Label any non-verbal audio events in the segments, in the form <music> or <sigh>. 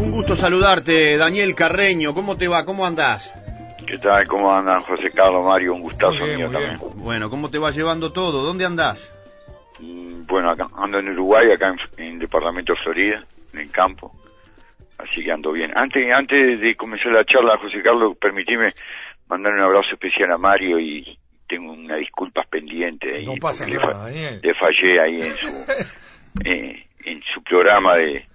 Un gusto saludarte, Daniel Carreño. ¿Cómo te va? ¿Cómo andás? ¿Qué tal? ¿Cómo andan José Carlos, Mario? Un gustazo bien, mío también. Bueno, ¿cómo te va llevando todo? ¿Dónde andás? Mm, Bueno, acá ando en Uruguay, acá en, en el departamento de Florida, en el campo. Así que ando bien. Antes antes de comenzar la charla, José Carlos, permitime mandar un abrazo especial a Mario y tengo unas disculpas pendientes. ahí, No pasa porque le nada, fa- Daniel. Le fallé ahí en su, <laughs> eh, en su programa de...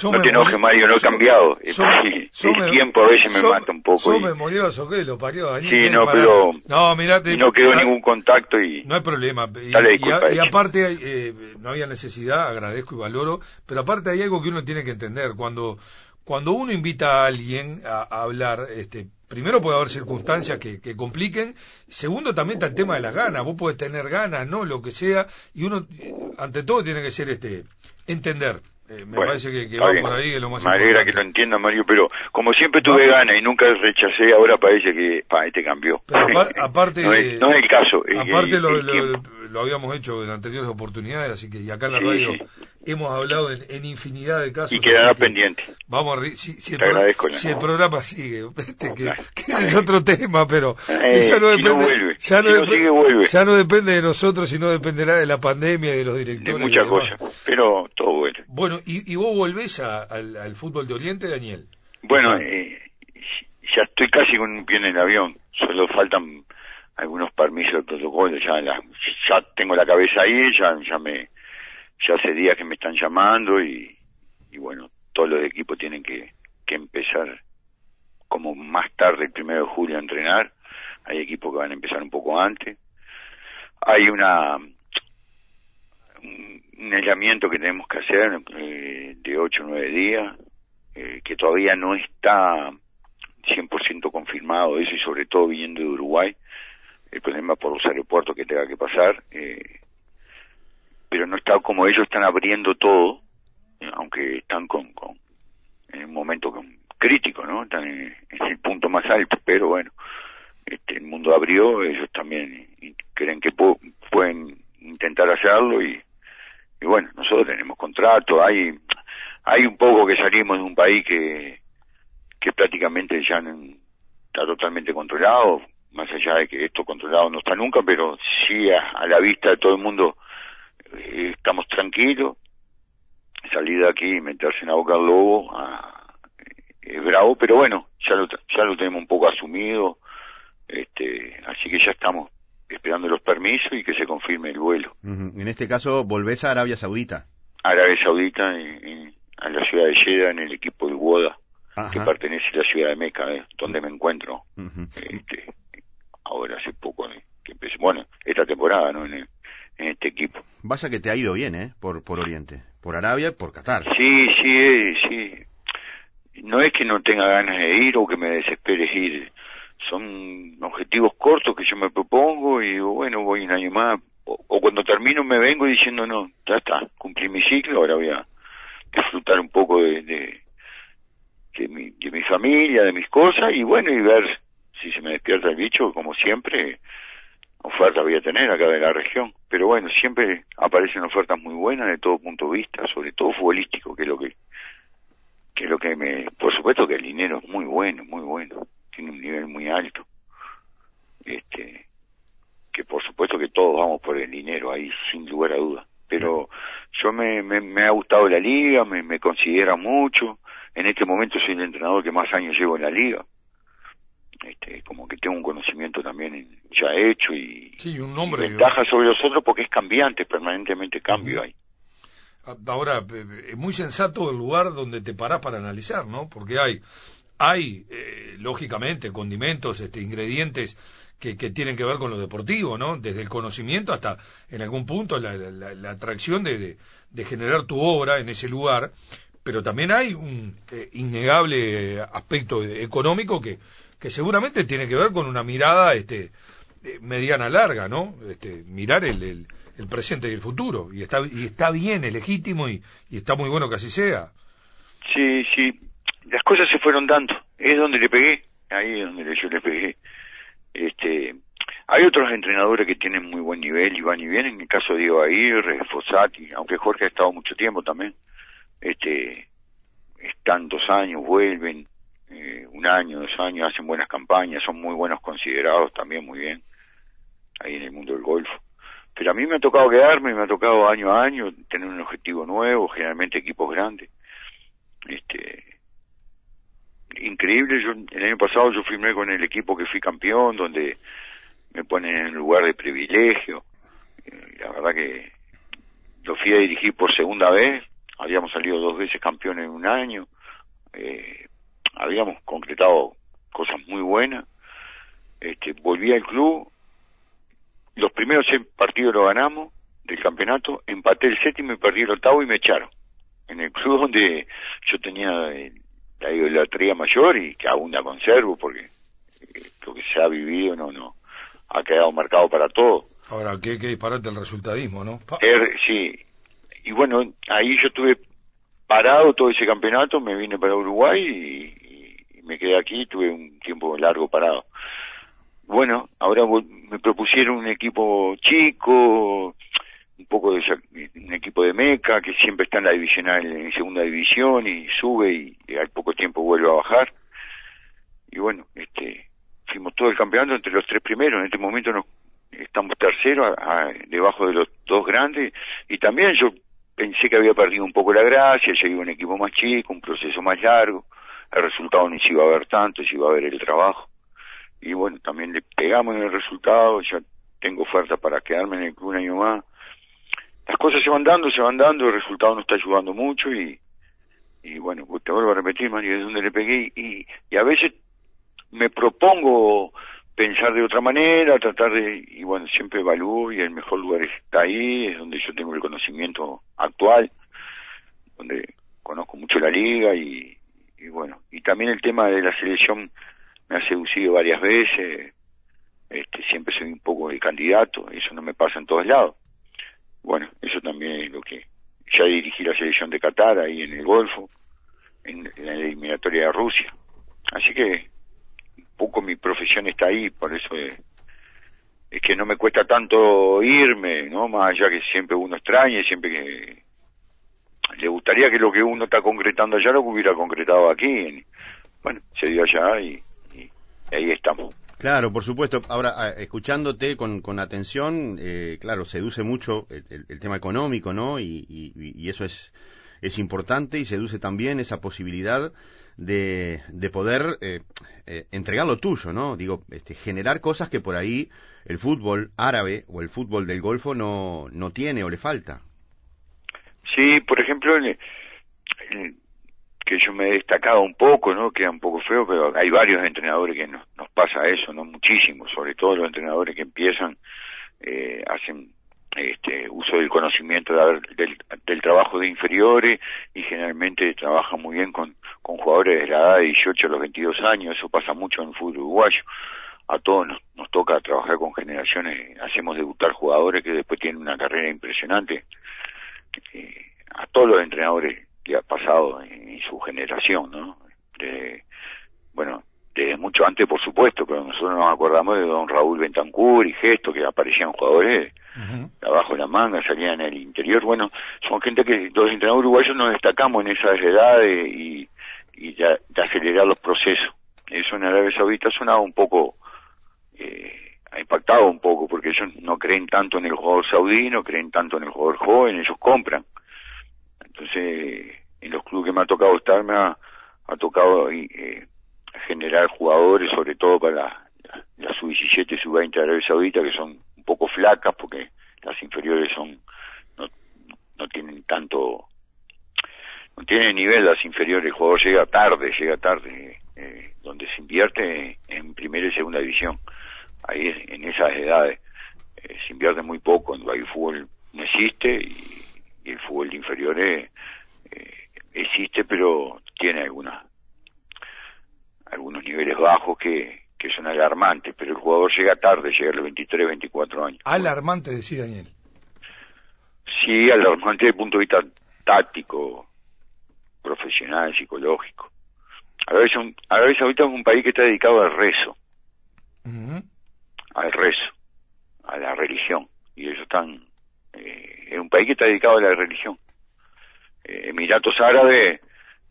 Yo no te enojes, morí- Mario, no he yo- cambiado. yo- el yo me- tiempo a veces me mata un poco. Yo y- memorioso, ¿qué? Lo parió Daniel. Sí, ¿qué no, pero- No, mirate. no quedó ningún contacto y... No hay problema. Y, Dale, y a- y aparte, eh, no había necesidad, agradezco y valoro, pero aparte hay algo que uno tiene que entender. Cuando, cuando uno invita a alguien a, a hablar, este, primero puede haber circunstancias que, que compliquen, segundo también está el tema de las ganas. Vos podés tener ganas, ¿no? Lo que sea, y uno, eh, ante todo, tiene que ser este, entender. Eh, me Bueno, parece que, que va bien. por ahí, es lo más Me alegra que lo entienda, Mario, pero como siempre tuve ganas y nunca rechacé, ahora parece que, pa, este cambió. Pero apar- <laughs> aparte, no, es, no es el caso. que aparte el- lo, el lo- habíamos hecho en anteriores oportunidades, así que y acá en la Sí, radio sí. hemos hablado en, en infinidad de casos. Y quedará que pendiente. Vamos a si, si el, Te pro- agradezco la- si el programa sigue, este, que, que ese es otro tema, pero Eh, que ya no si no depende, vuelve. ya no, Si no depende- sigue, vuelve. ya no depende de nosotros, sino dependerá de la pandemia y de los De directores. y muchas cosas. Pero todo bueno. Y, y vos volvés al, al fútbol de Oriente, Daniel. Bueno, eh, ya estoy casi con un pie en el avión. Solo faltan algunos permisos de protocolo. Ya, la- ya tengo la cabeza ahí, ya, ya me, ya hace días que me están llamando y, y bueno, todos los equipos tienen que, que empezar como más tarde, el primero de julio, a entrenar. Hay equipos que van a empezar un poco antes. Hay una un, aislamiento que tenemos que hacer eh, de 8 o 9 días, eh, que todavía no está 100% confirmado eso y sobre todo viniendo de Uruguay, el problema por los aeropuertos que tenga que pasar, eh, pero no está como ellos están abriendo todo, eh, aunque están con, con en un momento crítico, ¿no? Están en, en el punto más alto, pero bueno, este, el mundo abrió, ellos también creen que pu- pueden intentar hacerlo y, y bueno, nosotros tenemos contrato, hay hay un poco que salimos de un país que que prácticamente ya está totalmente controlado, más allá de que esto controlado no está nunca, pero sí a, a la vista de todo el mundo eh, estamos tranquilos. Salir de aquí y meterse en la boca del lobo ah, es bravo, pero bueno, ya lo, ya lo tenemos un poco asumido, este, así que ya estamos esperando los permisos y que se confirme el vuelo. En este caso, volvés a Arabia Saudita. Arabia Saudita, en, en- a la ciudad de Jeddah, en el equipo de Woda, que pertenece a la ciudad de Meca, eh, donde me encuentro este, ahora hace poco eh, que empecé, bueno, esta temporada, ¿no? En, el- en este equipo. Vaya que te ha ido bien, ¿eh? Por, por Oriente. Por Arabia por Qatar. Sí, sí, eh, sí. No es que no tenga ganas de ir o que me desespere ir. Son objetivos cortos que yo me propongo y digo, bueno, voy un año más. O, cuando termino me vengo diciendo, no, ya está, cumplí mi ciclo, ahora voy a disfrutar un poco de, de, de mi, de mi familia, de mis cosas y bueno, y ver si se me despierta el bicho, como siempre, ofertas voy a tener acá de la región. Pero bueno, siempre aparecen ofertas muy buenas de todo punto de vista, sobre todo futbolístico, que es lo que, que es lo que me, por supuesto que el dinero es muy bueno, muy bueno, tiene un nivel muy alto. Este, que por supuesto que todos vamos por el dinero ahí, sin lugar a duda. Pero yo me, me, me ha gustado la liga, me, me considera mucho. En este momento soy el entrenador que más años llevo en la liga. Este, como que tengo un conocimiento también ya hecho y, Sí, un y nombre. ventaja sobre los otros porque es cambiante, permanentemente cambio ahí. Ahora, eh, es muy sensato el lugar donde te parás para analizar, ¿no? Porque hay, hay eh, lógicamente, condimentos, este, ingredientes que, que tienen que ver con lo deportivo, ¿no? Desde el conocimiento hasta, en algún punto, la, la- la atracción de, de- generar tu obra en ese lugar, pero también hay un eh, innegable aspecto económico que, que seguramente tiene que ver con una mirada este, eh, mediana larga, ¿no? Este, mirar el, el, el presente y el futuro. Y está, y está bien, es legítimo y, y está muy bueno que así sea. Sí, sí, las cosas se fueron dando. Es donde le pegué, ahí es donde yo le pegué. Este, hay otros entrenadores que tienen muy buen nivel y van y vienen. En el caso de Diego Aguirre, Fossati, aunque Jorge ha estado mucho tiempo también. Este, están dos años, vuelven, eh, un año, dos años, hacen buenas campañas, son muy buenos considerados también, muy bien, ahí en el mundo del golf. Pero a mí me ha tocado quedarme, me ha tocado año a año tener un objetivo nuevo, generalmente equipos grandes. Este, increíble, yo el año pasado yo firmé con el equipo que fui campeón, donde me ponen en lugar de privilegio. Eh, la verdad que lo fui a dirigir por segunda vez, habíamos salido dos veces campeón en un año, eh, habíamos concretado cosas muy buenas, este, volví al club, los primeros seis partidos lo ganamos del campeonato, empaté el séptimo y perdí el octavo y me echaron. En el club donde yo tenía eh, la idolatría mayor y que aún la conservo porque lo que se ha vivido no no ha quedado marcado para todo. Ahora, qué, qué disparate el resultadismo, ¿no? Er, sí, y bueno, ahí yo estuve parado todo ese campeonato, me vine para Uruguay y, y me quedé aquí, tuve un tiempo largo parado. Bueno, ahora me propusieron un equipo chico, un poco de un equipo de meca que siempre está en la divisional en segunda división y sube y, al poco tiempo vuelve a bajar. Y bueno este fuimos todo el campeonato entre los tres primeros. En este momento nos estamos terceros debajo de los dos grandes. Y también yo pensé que había perdido un poco la gracia llegué a un equipo más chico un proceso más largo. El resultado no se iba a ver tanto se iba a ver el trabajo. Y bueno también le pegamos en el resultado ya tengo oferta para quedarme en el club un año más las cosas se van dando, se van dando, el resultado no está ayudando mucho y, y bueno, pues te vuelvo a repetir, Mario, es donde le pegué y, y a veces me propongo pensar de otra manera, tratar de, y bueno, siempre evalúo y el mejor lugar está ahí, es donde yo tengo el conocimiento actual, donde conozco mucho la liga y, y bueno, y también el tema de la selección me ha seducido varias veces, este, siempre soy un poco el candidato, eso no me pasa en todos lados bueno, eso también es lo que ya dirigí la selección de Qatar ahí en el Golfo, en, la eliminatoria de Rusia. Así que un poco mi profesión está ahí, por eso es, que no me cuesta tanto irme, ¿no? Más allá que siempre uno extraña, siempre que le gustaría que lo que uno está concretando allá lo hubiera concretado aquí. Bueno, se dio allá y ahí estamos. Claro, por supuesto. Ahora, ah, escuchándote con, con atención, eh, claro, seduce mucho el, tema económico, ¿no? Y, eso es, es importante y seduce también esa posibilidad de, de poder eh, eh, entregar lo tuyo, ¿no? Digo, este, generar cosas que por ahí el fútbol árabe o el fútbol del Golfo no, no tiene o le falta. Sí, por ejemplo, que yo me he destacado un poco, ¿no? Queda un poco feo, pero hay varios entrenadores que nos, pasa eso, ¿no? Muchísimos, sobre todo los entrenadores que empiezan, eh, hacen este, uso del conocimiento del, del, trabajo de inferiores y generalmente trabajan muy bien con, con jugadores de la edad de 18 a los 22 años, eso pasa mucho en el fútbol uruguayo. A todos nos, nos toca trabajar con generaciones, hacemos debutar jugadores que después tienen una carrera impresionante. Eh, a todos los entrenadores que ha pasado en, su generación, ¿no? bueno, desde mucho antes, por supuesto, pero nosotros nos acordamos de don Raúl Bentancur y Gesto, que aparecían jugadores abajo de la manga, salían en el interior. Bueno, son gente que los entrenadores uruguayos nos destacamos en esas edades y, y de, acelerar los procesos. Eso en Arabia Saudita sonaba un poco, eh, ha impactado un poco, porque ellos no creen tanto en el jugador saudí, no creen tanto en el jugador joven, ellos compran. Entonces, en los clubes que me ha tocado estar, me ha, tocado eh, generar jugadores, sobre todo para la, la, sub-17 y sub-20 de Arabia Saudita, que son un poco flacas porque las inferiores son no, no tienen tanto no tienen nivel las inferiores, el jugador llega tarde, llega tarde, eh, donde se invierte en primera y segunda división, ahí en esas edades, eh, se invierte muy poco, cuando el fútbol no existe y y el fútbol de inferiores eh, existe, pero tiene alguna, algunos niveles bajos que, que son alarmantes, pero el jugador llega tarde, llega a los 23, 24 años. Alarmante, decía Daniel. Sí, alarmante desde el punto de vista táctico, profesional, psicológico. a veces ahorita es un país que está dedicado al rezo, al rezo, a la religión, y eso están eh, es un país que está dedicado a la religión. Eh, Emiratos Árabes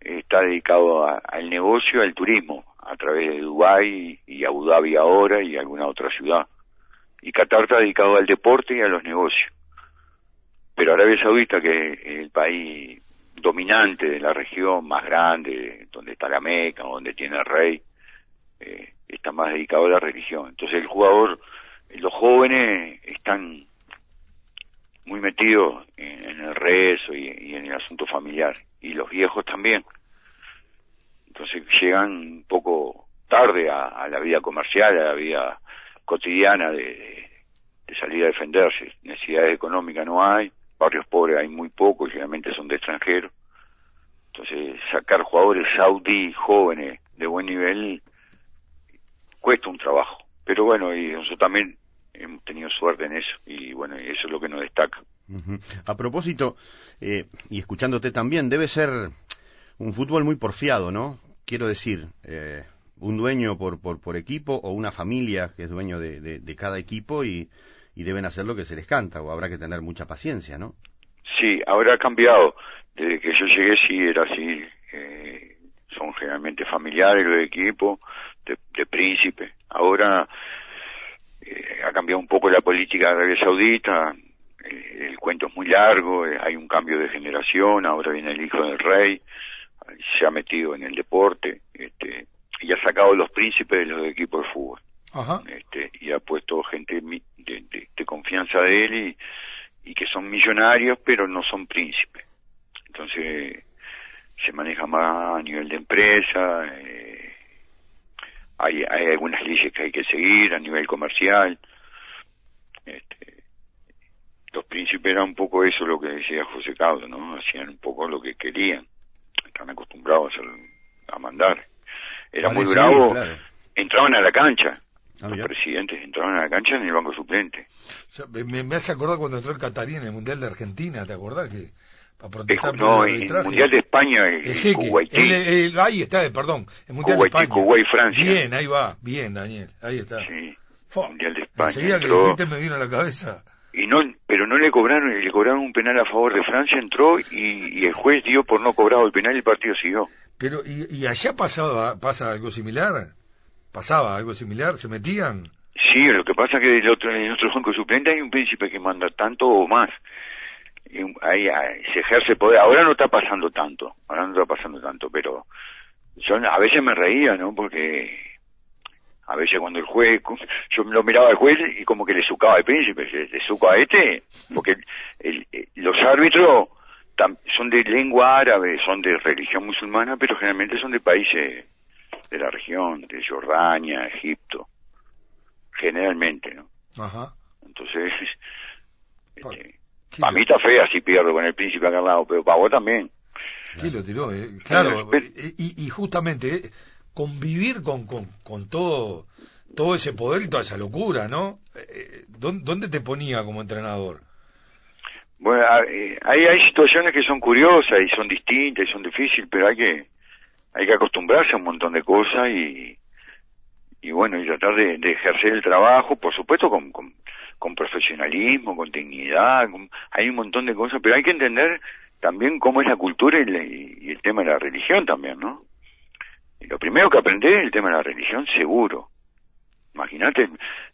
está dedicado al negocio, al turismo, a través de Dubái y Abu Dhabi ahora y alguna otra ciudad. Y Qatar está dedicado al deporte y a los negocios. Pero Arabia Saudita, que es el país dominante de la región, más grande, donde está la Meca, donde tiene el rey, eh, está más dedicado a la religión. Entonces el jugador, los jóvenes están muy metidos en, el rezo y, en el asunto familiar, y los viejos también. Entonces llegan un poco tarde a, la vida comercial, a la vida cotidiana de, salir a defenderse. Necesidades económicas no hay, barrios pobres hay muy pocos, generalmente son de extranjeros. Entonces sacar jugadores saudí jóvenes de buen nivel cuesta un trabajo. Pero bueno, y nosotros también hemos tenido suerte en eso y bueno, eso es lo que nos destaca. A propósito, eh, y escuchándote también, debe ser un fútbol muy porfiado, ¿no? Quiero decir, eh, un dueño por, por, por, equipo o una familia que es dueño de, cada equipo y, y, deben hacer lo que se les canta o habrá que tener mucha paciencia, ¿no? Sí, ahora ha cambiado. Desde que yo llegué sí era así. Eh, son generalmente familiares los equipos, de, de príncipe. Ahora eh, ha cambiado un poco la política de Arabia Saudita, eh, el cuento es muy largo, eh, hay un cambio de generación, ahora viene el hijo del rey, se ha metido en el deporte, este, y ha sacado los príncipes de los equipos de fútbol. Este, y ha puesto gente de, confianza de él y, y, que son millonarios pero no son príncipes. Entonces se maneja más a nivel de empresa, eh, hay, hay algunas leyes que hay que seguir a nivel comercial. Este, los príncipes eran un poco eso lo que decía José Caudo, ¿no? Hacían un poco lo que querían. Están acostumbrados a, mandar. Era muy bravo. Entraban a la cancha. Ah, los presidentes entraban a la cancha en el banco suplente. me, hace acordar cuando entró el Catarín en el Mundial de Argentina, ¿te acordás que para protestar no, el Mundial de España el, el ahí está, perdón, el Mundial de España. Francia. Bien, ahí va, bien Daniel, ahí está. Sí, Mundial de España. Enseguida que me vino a la cabeza y no pero no le cobraron le cobraron un penal a favor de Francia entró y, el juez dio por no cobrado el penal y el partido siguió. Pero y, y allá pasaba pasa algo similar pasaba algo similar se metían sí lo que pasa es que el otro, en el otro banco suplente hay un príncipe que manda tanto o más. Y ahí, se ejerce poder. Ahora no está pasando tanto ahora no está pasando tanto pero yo a veces me reía no porque a veces cuando el juez, yo lo miraba al juez y como que le sucaba al príncipe, le, suca a este, porque el, los árbitros son de lengua árabe, son de religión musulmana, pero generalmente son de países de la región, de Jordania, Egipto, generalmente, ¿no? Ajá. Entonces, este, a mí está fea si pierdo con el príncipe acá al lado, pero para vos también. Sí, lo tiró, eh. claro, y, y justamente eh, convivir con, con, con todo, todo ese poder y toda esa locura, ¿no? Eh, ¿Dónde te ponía como entrenador? Bueno, eh, hay, hay situaciones que son curiosas y son distintas y son difíciles, pero hay que hay que acostumbrarse a un montón de cosas y, y bueno, y tratar de, ejercer el trabajo, por supuesto, con, con, con profesionalismo, con dignidad, hay un montón de cosas, pero hay que entender también cómo es la cultura y, y el tema de la religión también, ¿no? Y lo primero que aprendí es el tema de la religión, seguro. Imagínate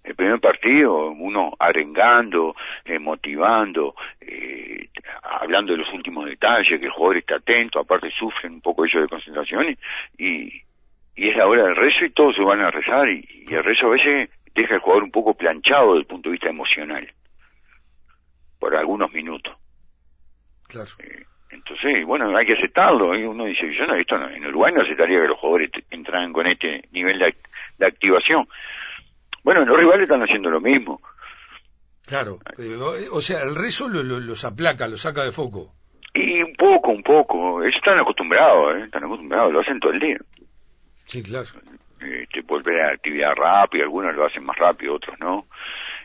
el primer partido, uno arengando, eh, motivando, eh, hablando de los últimos detalles, que el jugador está atento, aparte sufren un poco ellos de concentración y, y es la hora del rezo y todos se van a rezar y, el rezo a veces deja al jugador un poco planchado desde el punto de vista emocional por algunos minutos. Claro. Eh, entonces, bueno, hay que aceptarlo. Y uno dice, yo no, esto en Uruguay no aceptaría que los jugadores entraran con este nivel de, activación. Bueno, los rivales están haciendo lo mismo. Claro, o sea, el rezo lo, los aplaca, los saca de foco. Y un poco, un poco. Están acostumbrados, ¿eh? están acostumbrados, lo hacen todo el día. Sí, claro. Este, volver a la actividad rápida, algunos lo hacen más rápido, otros no.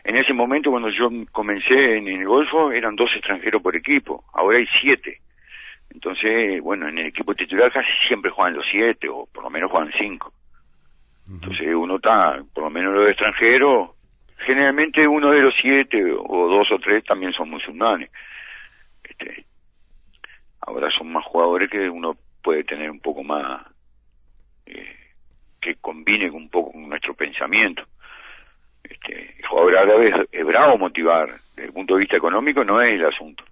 En ese momento, cuando yo comencé en el Golfo, eran dos extranjeros por equipo, ahora hay siete. Entonces, bueno, en el equipo titular casi siempre juegan los siete, o por lo menos juegan cinco. Entonces uno está, por lo menos los extranjeros, generalmente uno de los siete, o dos o tres también son musulmanes. Este, ahora son más jugadores que uno puede tener un poco más, eh, que combine un poco con nuestro pensamiento. Este, el jugador árabe es, es bravo motivar, desde el punto de vista económico no es el asunto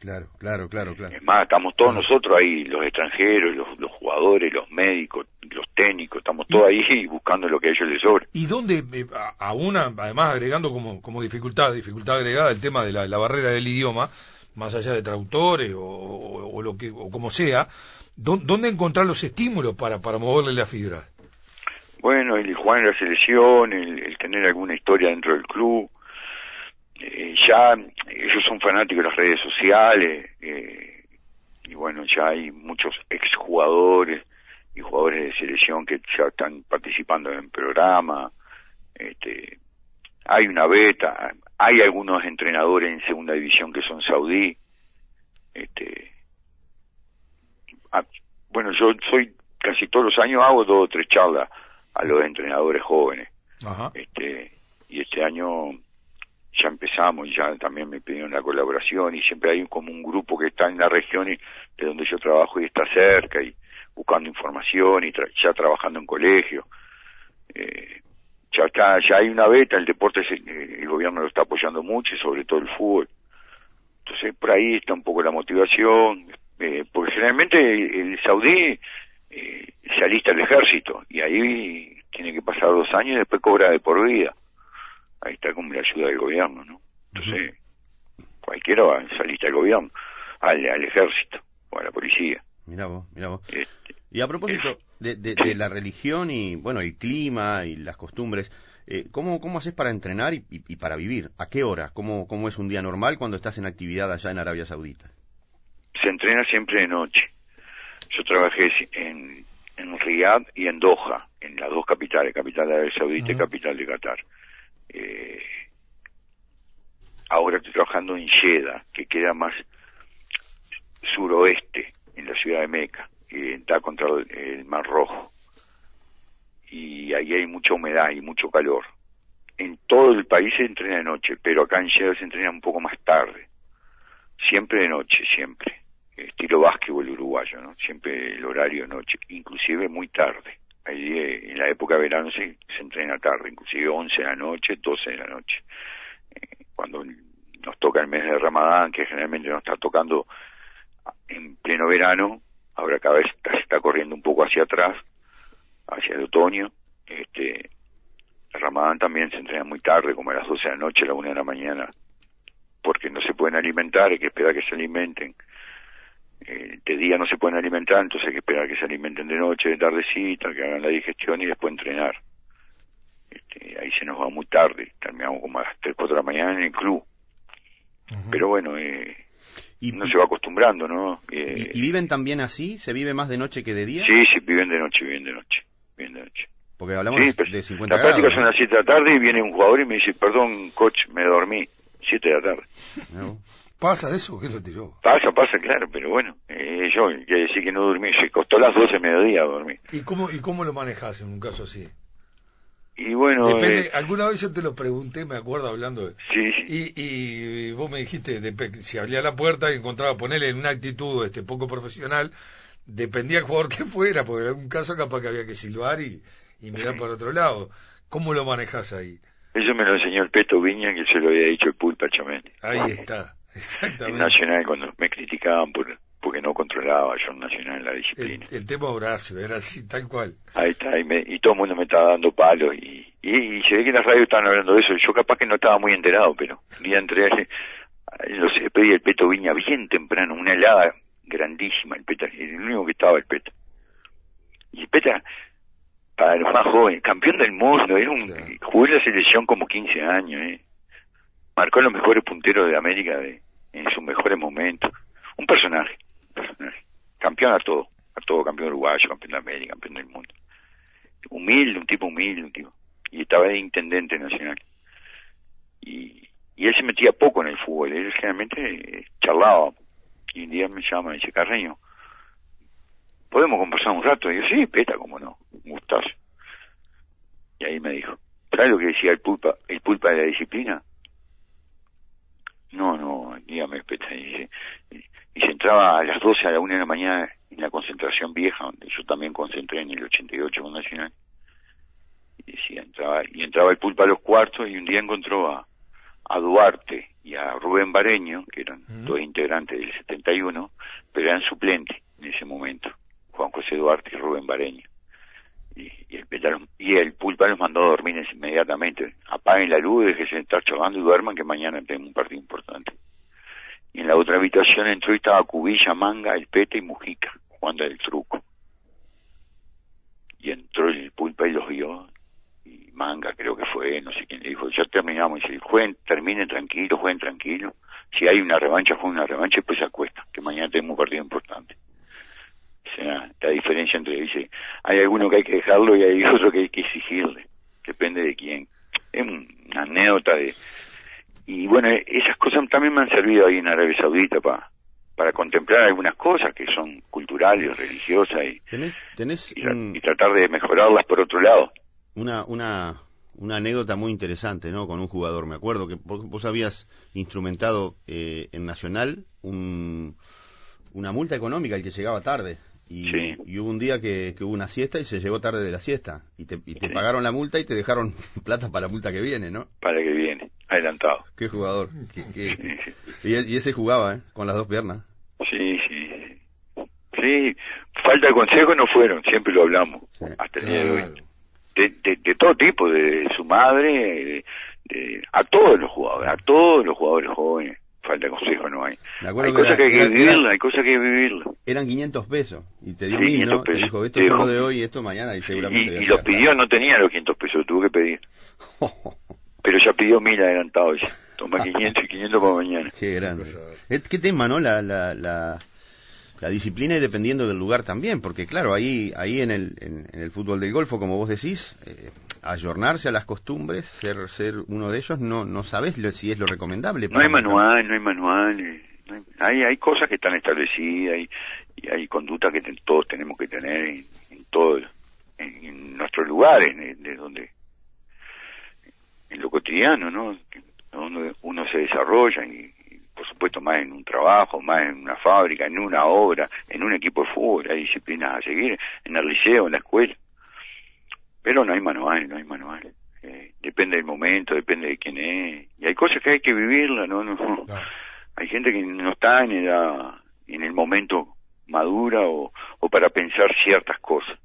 Claro, claro, claro, claro. Es más, estamos todos nosotros ahí, los extranjeros, los, jugadores, los médicos, los técnicos, estamos todos ahí <laughs> buscando lo que a ellos les sobra. ¿Y dónde, eh, a una, además agregando como, como dificultad, dificultad agregada el tema de la, la barrera del idioma, más allá de traductores o, lo que, o como sea, ¿dónde encontrar los estímulos para, para moverle la fibra? Bueno, el jugar en la selección, el, tener alguna historia dentro del club, eh, ya ellos son fanáticos de las redes sociales, eh, y bueno, ya hay muchos exjugadores y jugadores de selección que ya están participando en el programa, este, hay una beta, hay algunos entrenadores en segunda división que son saudí, este, ah, bueno, yo soy casi todos los años hago dos o tres charlas a los entrenadores jóvenes. Este, y este año ya empezamos y ya también me pidieron la colaboración y siempre hay como un grupo que está en la región y de donde yo trabajo y está cerca y buscando información y ya trabajando en colegio. Eh, ya está, ya hay una beta, el deporte eh, el gobierno lo está apoyando mucho y sobre todo el fútbol. Entonces por ahí está un poco la motivación, eh, porque generalmente el saudí eh, se alista al ejército y ahí tiene que pasar dos años y después cobra de por vida. Ahí está como la ayuda del gobierno, ¿no? Entonces, cualquiera va, se alista al gobierno, al, ejército o a la policía. Mira vos, mira vos. Este, y a propósito de, de, la religión y, bueno, el clima y las costumbres, eh, ¿cómo, ¿cómo haces para entrenar y, y, para vivir? ¿A qué hora? ¿Cómo, ¿Cómo es un día normal cuando estás en actividad allá en Arabia Saudita? Se entrena siempre de noche. Yo trabajé en, en Riyadh y en Doha, en las dos capitales, capital de Arabia Saudita y capital de Qatar. Eh, ahora estoy trabajando en Jeddah, que queda más suroeste, en la ciudad de Meca, que está contra el, Mar Rojo. Y ahí hay mucha humedad y mucho calor. En todo el país se entrena de noche, pero acá en Jeddah se entrena un poco más tarde. Siempre de noche, siempre estilo básquetbol uruguayo, ¿no? Siempre el horario de noche, inclusive muy tarde. Ahí eh, en la época de verano se, entrena tarde, inclusive 11 de la noche, 12 de la noche. Eh, cuando nos toca el mes de Ramadán, que generalmente nos está tocando en pleno verano, ahora cada vez se está corriendo un poco hacia atrás, hacia el otoño, este, Ramadán también se entrena muy tarde, como a las 12 de la noche, a la 1 de la mañana, porque no se pueden alimentar, hay que esperar que se alimenten eh, de día no se pueden alimentar, entonces hay que esperar que se alimenten de noche, de tardecita, que hagan la digestión y después entrenar. Este, ahí se nos va muy tarde, terminamos como a las 3, 4 de la mañana en el club. Pero bueno, eh, y, no se va acostumbrando, ¿no? Eh, ¿Y, viven también así? ¿Se vive más de noche que de día? Sí, sí, viven de noche, viven de noche, viven de noche. Porque hablamos de 50 La práctica son las 7 de la tarde y viene un jugador y me dice, perdón, coach, me dormí. 7 de la tarde. ¿Pasa eso? ¿Qué lo tiró? Pasa, pasa, claro, pero bueno, eh, yo quiero decir que no dormí, se costó las 12 de mediodía dormir. ¿Y cómo, ¿Y cómo lo manejas en un caso así? Y bueno... Depende, eh, alguna vez yo te lo pregunté, me acuerdo hablando de... Sí, sí. Y, y vos me dijiste, si abría la puerta y encontraba ponerle en una actitud este poco profesional, dependía del jugador que fuera, porque en algún caso capaz que había que silbar y, y mirar por otro lado. ¿Cómo lo manejas ahí? Eso me lo enseñó el Peto Viña, que se lo había dicho el Pulpa Chamente. Ahí está. Exactamente. En Nacional cuando me criticaban por porque no controlaba yo en Nacional la disciplina. El, tema Horacio, era así, tal cual. Ahí está, y, me, y todo el mundo me estaba dando palos y, y, se ve que en la radio estaban hablando de eso. Yo capaz que no estaba muy enterado, pero un día entré, <laughs> no sé, pedí el Peto Viña bien temprano, una helada grandísima, el Peta, el único que estaba el Peta. Y el Peta, para los más jóvenes, campeón del mundo, era un, jugó en la selección como 15 años, eh. Marcó los mejores punteros de América de, en sus mejores momentos. Un personaje, Campeón a todo, a todo, campeón uruguayo, campeón de América, campeón del mundo. Humilde, un tipo humilde, un tipo. Y estaba de intendente nacional. Y, y él se metía poco en el fútbol, él generalmente charlaba. Y un día me llama y dice, Carreño, ¿podemos conversar un rato? Y yo, sí, peta, como no, un gustazo. Y ahí me dijo, ¿sabes lo que decía el pulpa, el pulpa de la disciplina? No, no, dígame, y, y, se entraba a las 12 a la 1 de la mañana en la concentración vieja, donde yo también concentré en el 88 con Nacional. entraba, y entraba el pulpa a los cuartos y un día encontró a, a Duarte y a Rubén Bareño, que eran dos integrantes del 71, pero eran suplentes en ese momento, Juan José Duarte y Rubén Bareño. Y, y, el, y el pulpa los mandó a dormir inmediatamente. Apaguen la luz, déjense de estar chavando y duerman que mañana tenemos un partido importante. Y en la otra habitación entró y estaba Cubilla, Manga, El Pete y Mujica, jugando el truco. Y entró el pulpa y los vio Manga creo que fue, no sé quién le dijo, ya terminamos, y dice, jueguen, terminen tranquilo, jueguen tranquilo, si hay una revancha, jueguen una revancha y pues se acuesta, que mañana tenemos un partido importante. Sea, la diferencia entre, dice, hay alguno que hay que dejarlo y hay <laughs> otro que hay que exigirle, depende de quién. Es una anécdota de... Y bueno, esas cosas también me han servido ahí en Arabia Saudita para para contemplar algunas cosas que son culturales, religiosas y, ¿Tenés, y tratar de mejorarlas por otro lado una, una, una anécdota muy interesante, ¿no? Con un jugador. Me acuerdo que vos habías instrumentado eh, en Nacional un, una multa económica el que llegaba tarde. Y, y hubo un día que, hubo una siesta y se llegó tarde de la siesta. Y te, y te pagaron la multa y te dejaron <laughs> plata para la multa que viene, ¿no? Para que viene, adelantado. Qué jugador. y, y, ese jugaba, ¿eh? Con las dos piernas. Sí, sí. Sí, falta de consejo no fueron, siempre lo hablamos. Hasta el día de hoy de, todo tipo, de su madre, de, a todos los jugadores, a todos los jugadores jóvenes. Falta de consejo no hay. Hay cosas que hay que vivirla, hay cosas que hay que vivirla. Eran 500 pesos y te dio mil, ¿no? Te dijo, esto es lo de hoy, esto mañana y seguramente... Y, y los pidió, no tenía los 500 pesos, tuvo que pedir. <laughs> Pero ya pidió mil adelantados. Toma <laughs> 500 y 500 para mañana. Qué grande. ¿Qué tema, no? La, la, la, la disciplina y dependiendo del lugar también, porque claro, ahí, ahí en, el, en, el fútbol del golfo, como vos decís, eh, ayornarse a las costumbres, ser, ser uno de ellos, no, no sabes si es lo recomendable. No hay manual, no hay manual, eh, hay, hay cosas que están establecidas y, y hay conductas que todos tenemos que tener en, todo, en, nuestros lugares, de donde, en lo cotidiano, ¿no? Donde uno se desarrolla y, por supuesto más en un trabajo, más en una fábrica, en una obra, en un equipo de fútbol, hay disciplinas a seguir, en el liceo, en la escuela. Pero no hay manual, no hay manual. Eh, depende del momento, depende de quién es. Y hay cosas que hay que vivirla, ¿no? no. Hay gente que no está en, en el momento madura o, o para pensar ciertas cosas.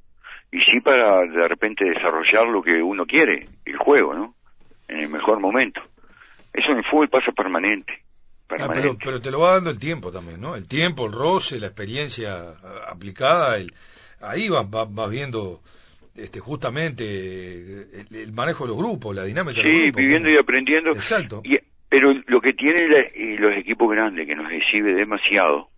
Y sí para de repente desarrollar lo que uno quiere, el juego, ¿no? En el mejor momento. Eso en el fútbol pasa permanente. Ah, pero, pero, te lo va dando el tiempo también, ¿no? El tiempo, el roce, la experiencia aplicada, el, ahí vas, vas, viendo este, justamente el, manejo de los grupos, la dinámica sí, de los grupos. viviendo y aprendiendo. Exacto. pero lo que tienen los equipos grandes, que nos exhibe demasiado,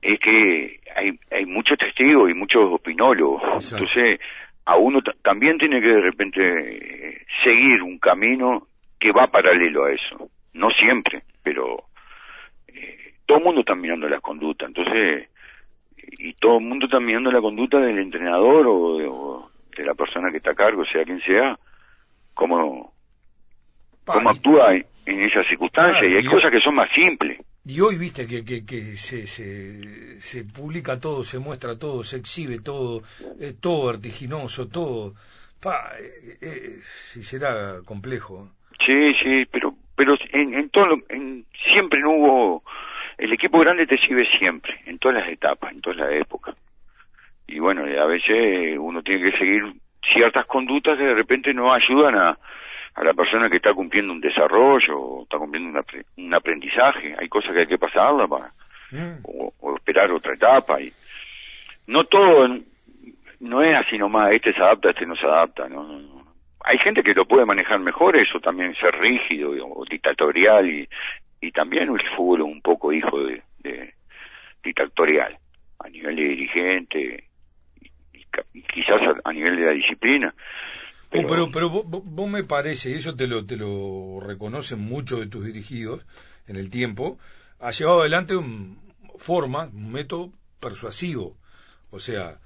es que hay, hay muchos testigos y muchos opinólogos. Entonces, a uno también tiene que de repente eh, seguir un camino que va paralelo a eso. No siempre pero eh, todo el mundo está mirando la conducta, entonces, y todo el mundo está mirando la conducta del entrenador o de, la persona que está a cargo, sea quien sea, cómo, cómo actúa en, esas circunstancias, y hay cosas que son más simples. Y hoy viste que, que, que se, se, se, publica todo, se muestra todo, se exhibe todo, eh, todo vertiginoso, todo. Pa, eh, eh, si será complejo. Sí, sí, pero pero en, en todo en, siempre no hubo el equipo grande te sirve siempre en todas las etapas en todas las épocas. Y bueno a veces uno tiene que seguir ciertas conductas que de repente no ayudan a, a la persona que está cumpliendo un desarrollo o está cumpliendo un aprendizaje. Hay cosas que hay que pasarla para mm. o, esperar otra etapa. Y no todo no es así nomás este se adapta este no se adapta no hay gente que lo puede manejar mejor, eso también ser rígido o dictatorial y, y también el fútbol un poco hijo de, dictatorial a nivel de dirigente y, quizás a, nivel de la disciplina. Oh, pero, pero, vos, me parece, y eso te lo, te lo reconocen muchos de tus dirigidos en el tiempo, ha llevado adelante un forma, un método persuasivo. O sea,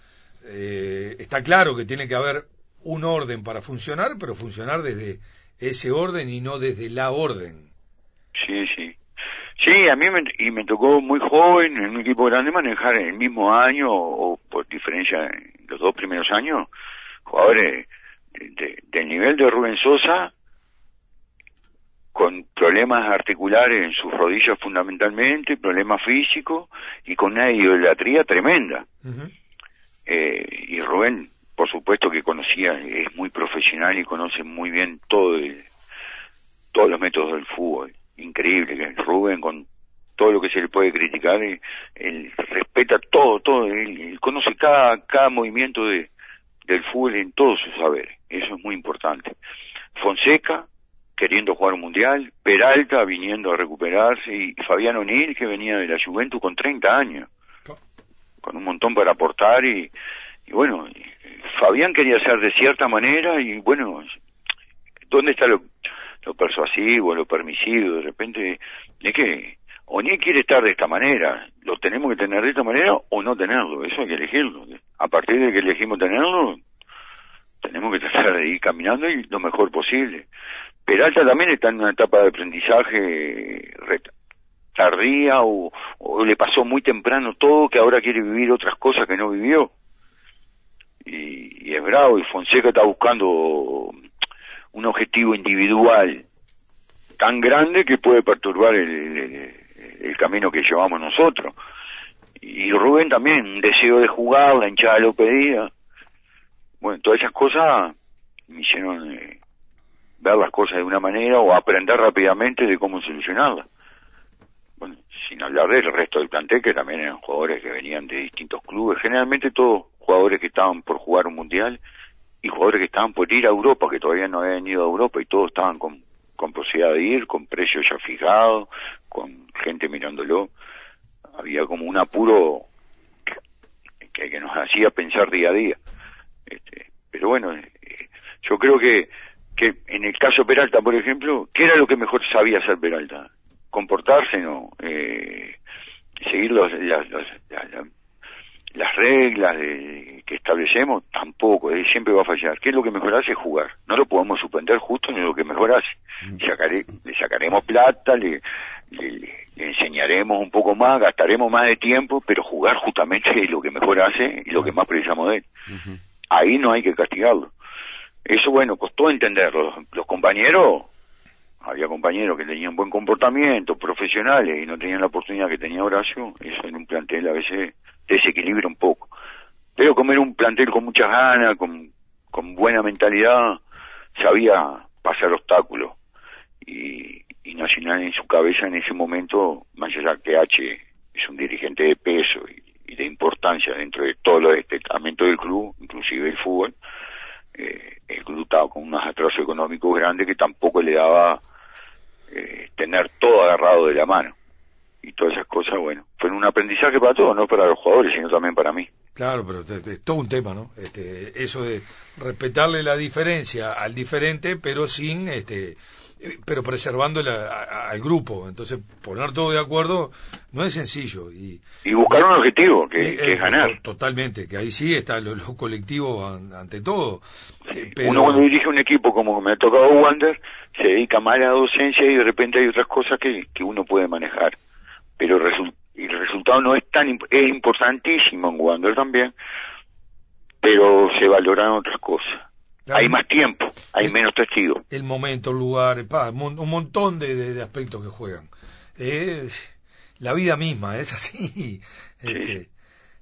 eh, está claro que tiene que haber un orden para funcionar, pero funcionar desde ese orden y no desde la orden. Sí, a mí me, y me tocó muy joven en un equipo grande manejar en el mismo año o, por diferencia en los dos primeros años jugadores del nivel de Rubén Sosa, con problemas articulares en sus rodillas fundamentalmente, problemas físicos y con una idolatría tremenda. eh, y Rubén, por supuesto que conocía, es muy profesional y conoce muy bien todo todos los métodos del fútbol. Increíble que Rubén con todo lo que se le puede criticar, él, él respeta todo, todo, él, conoce cada, cada movimiento de, del fútbol en todos sus saberes, eso es muy importante. Fonseca, queriendo jugar un mundial, Peralta viniendo a recuperarse y Fabián O'Neill que venía de la Juventus con 30 años, con un montón para aportar y, y bueno, Fabián quería ser de cierta manera y bueno, ¿dónde está lo, lo persuasivo, lo permisivo? De repente, es que O'Neill quiere estar de esta manera, lo tenemos que tener de esta manera o no tenerlo, eso hay que elegirlo. A partir de que elegimos tenerlo, tenemos que tratar de ir caminando y lo mejor posible. Peralta también está en una etapa de aprendizaje tardía o, le pasó muy temprano todo que ahora quiere vivir otras cosas que no vivió. Y, es bravo y Fonseca está buscando un objetivo individual tan grande que puede perturbar el, el, camino que llevamos nosotros. Y Rubén también, un deseo de jugar, la hinchada lo pedía. Bueno, todas esas cosas me hicieron eh, ver las cosas de una manera o aprender rápidamente de cómo solucionarlas. Bueno, sin hablar del resto del plantel, que también eran jugadores que venían de distintos clubes, generalmente todos jugadores que estaban por jugar un mundial y jugadores que estaban por ir a Europa, que todavía no habían ido a Europa y todos estaban con, con posibilidad de ir, con precios ya fijados, con gente mirándolo. Había como un apuro que, nos hacía pensar día a día. Este, pero bueno, eh, yo creo que que en el caso Peralta, por ejemplo, ¿qué era lo que mejor sabía hacer Peralta? Comportarse, ¿no? Eh, seguir las, las reglas que establecemos, tampoco, él siempre va a fallar. ¿Qué es lo que mejor hace? Jugar. No lo podemos suspender justo en lo que mejor hace. Mm. le sacaremos plata, le, le, enseñaremos un poco más, gastaremos más de tiempo, pero jugar justamente es lo que mejor hace y lo que más precisamos de él. Ahí no hay que castigarlo. Eso, bueno, costó entenderlo. Los compañeros, había compañeros que tenían buen comportamiento, profesionales, y no tenían la oportunidad que tenía Horacio. Eso en un plantel a veces desequilibra un poco. Pero como era un plantel con muchas ganas, con, con buena mentalidad, sabía pasar obstáculos. Y, y Nacional en su cabeza en ese momento, más allá que H es un dirigente de peso y, y de importancia dentro de todo los destacamentos del club, inclusive el fútbol, eh, el club estaba con unos atrasos económicos grandes que tampoco le daba eh, tener todo agarrado de la mano. Y todas esas cosas, bueno, fueron un aprendizaje para todos, no para los jugadores, sino también para mí. Claro, pero es todo un tema, ¿no? Este, eso de respetarle la diferencia al diferente, pero sin este, pero preservando al grupo. Entonces, poner todo de acuerdo no es sencillo. Y, y buscar un objetivo, que, es eh, ganar. Totalmente, que ahí sí está lo, colectivo ante todo. Eh, Uno cuando dirige un equipo como me ha tocado Wander, se dedica más a la docencia y de repente hay otras cosas que, que uno puede manejar. Pero el, el resultado no es tan es importantísimo en Wander también, pero se valoran otras cosas hay más tiempo, hay menos testigos. El momento, el lugar, un montón de, aspectos que juegan. Eh, la vida misma es así. Este,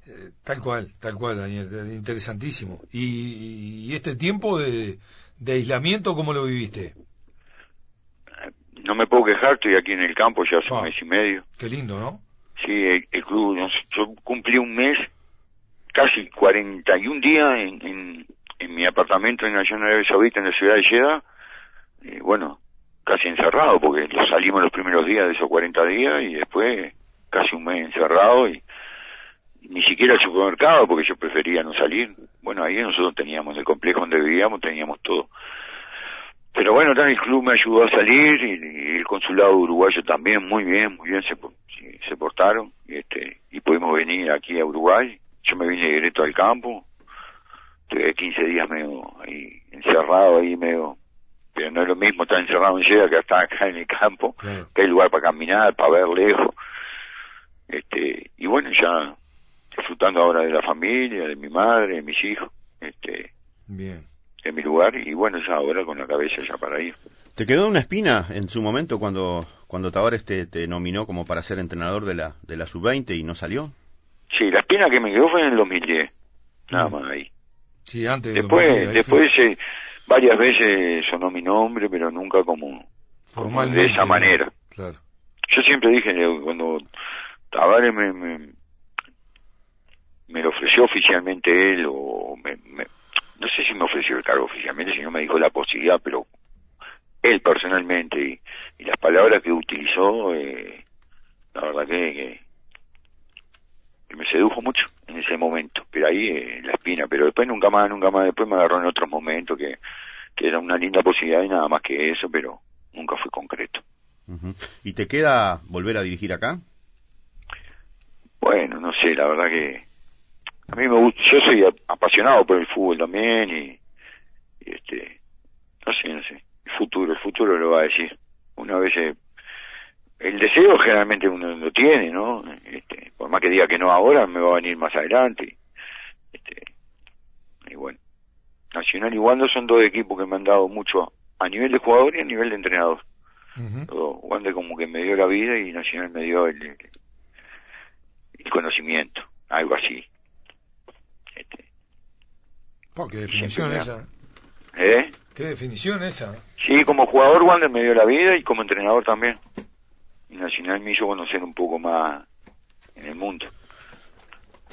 eh, tal cual, tal cual, Daniel, interesantísimo. ¿Y, este tiempo de, aislamiento, cómo lo viviste? No me puedo quejar, estoy aquí en el campo ya hace un mes y medio. Qué lindo, ¿no? Sí, el, club, yo cumplí un mes, casi 41 días en en mi apartamento en Nación Arabia Saudita en la ciudad de Jeddah, y bueno, casi encerrado, porque salimos los primeros días de esos 40 días y después casi un mes encerrado y ni siquiera al supermercado porque yo prefería no salir. Bueno, ahí nosotros teníamos el complejo donde vivíamos, teníamos todo. Pero bueno, también el club me ayudó a salir y, el consulado uruguayo también, muy bien, muy bien se, se portaron y, este, y pudimos venir aquí a Uruguay. Yo me vine directo al campo, estuve 15 días medio ahí, encerrado ahí medio, pero no es lo mismo estar encerrado en Jeddah que estar acá en el campo, que hay lugar para caminar, para ver lejos, este, y bueno, ya disfrutando ahora de la familia, de mi madre, de mis hijos, este, bien. En mi lugar y bueno, ya ahora con la cabeza ya para ir. ¿Te quedó una espina en su momento cuando cuando Tavares te, te nominó como para ser entrenador de la de la sub-20 y no salió? Sí, la espina que me quedó fue en el 2010, nada más ahí. Sí, antes. Después, después eh, varias veces sonó mi nombre, pero nunca como, como de esa manera. Claro. Yo siempre dije, cuando Tavares me, me, me lo ofreció oficialmente él, o me, me, no sé si me ofreció el cargo oficialmente, sino me dijo la posibilidad, pero él personalmente y, y las palabras que utilizó, eh, la verdad que, que, que, me sedujo mucho en ese momento, pero ahí eh, la espina, pero después nunca más, nunca más, después me agarró en otros momentos que, que era una linda posibilidad y nada más que eso, pero nunca fue concreto. Uh -huh. ¿Y te queda volver a dirigir acá? Bueno, no sé, la verdad que a mí me gusta, yo soy apasionado por el fútbol también y, y este, no sé, no sé, el futuro, el futuro lo va a decir. Una vez eh, el deseo generalmente uno lo tiene, ¿no? Este, por más que diga que no ahora, me va a venir más adelante. Este, y bueno, Nacional y Wander son dos equipos que me han dado mucho a nivel de jugador y a nivel de entrenador. Uh -huh. Wander como que me dio la vida y Nacional me dio el, el conocimiento, algo así. Este, oh, ¿Qué definición esa? ¿Eh? ¿Qué definición esa? Sí, como jugador Wander me dio la vida y como entrenador también. Y Nacional me hizo conocer un poco más en el mundo.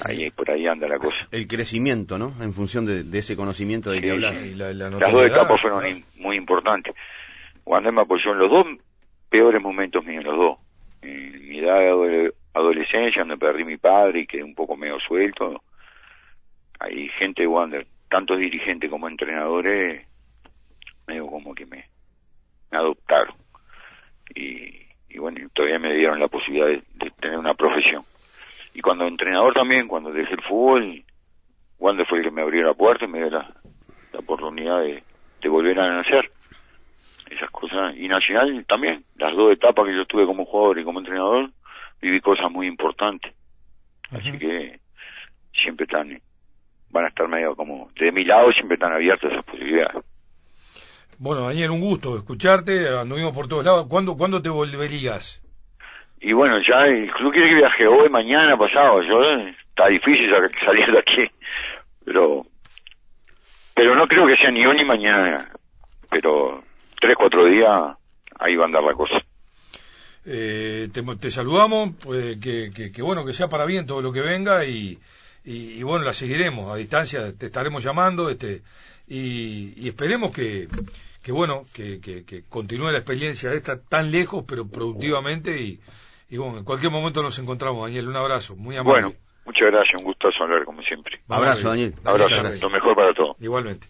Ahí, por ahí anda la cosa. El crecimiento, ¿no? En función de, de ese conocimiento de sí, que hablas. Sí. La, la Las dos etapas fueron ¿no? muy importantes. Wander me apoyó en los dos peores momentos míos, los dos. En mi edad de adolescencia, donde perdí mi padre y quedé un poco medio suelto. Hay gente de Wander, tanto dirigentes como entrenadores, medio como que me, me adoptaron. Y, y, bueno, todavía me dieron la posibilidad de, de, tener una profesión. Y cuando entrenador también, cuando dejé el fútbol, Wander fue el que me abrió la puerta y me dio la, la oportunidad de, de volver a nacer esas cosas. Y Nacional también, las dos etapas que yo estuve como jugador y como entrenador, viví cosas muy importantes. Así uh -huh. que siempre están, van a estar medio como, de mi lado siempre están abiertas esas posibilidades. Bueno, Daniel, un gusto escucharte, anduvimos por todos lados. ¿Cuándo, ¿cuándo te volverías? Y bueno, ya el club quiere que viaje hoy, mañana, pasado. Yo, está difícil salir <laughs> de aquí, pero pero no creo que sea ni hoy ni mañana. Pero tres, cuatro días, ahí va a andar la cosa. Eh, te, te, saludamos, pues, que, que, que, bueno, que sea para bien todo lo que venga y, y, y, bueno, la seguiremos a distancia, te estaremos llamando este y, y esperemos que, que bueno, que, que, que, continúe la experiencia esta tan lejos pero productivamente y, y bueno, en cualquier momento nos encontramos, Daniel, un abrazo, muy amable. Bueno, muchas gracias, un gustazo hablar como siempre. Abrazo, Daniel. Abrazo, lo mejor para todos. Igualmente.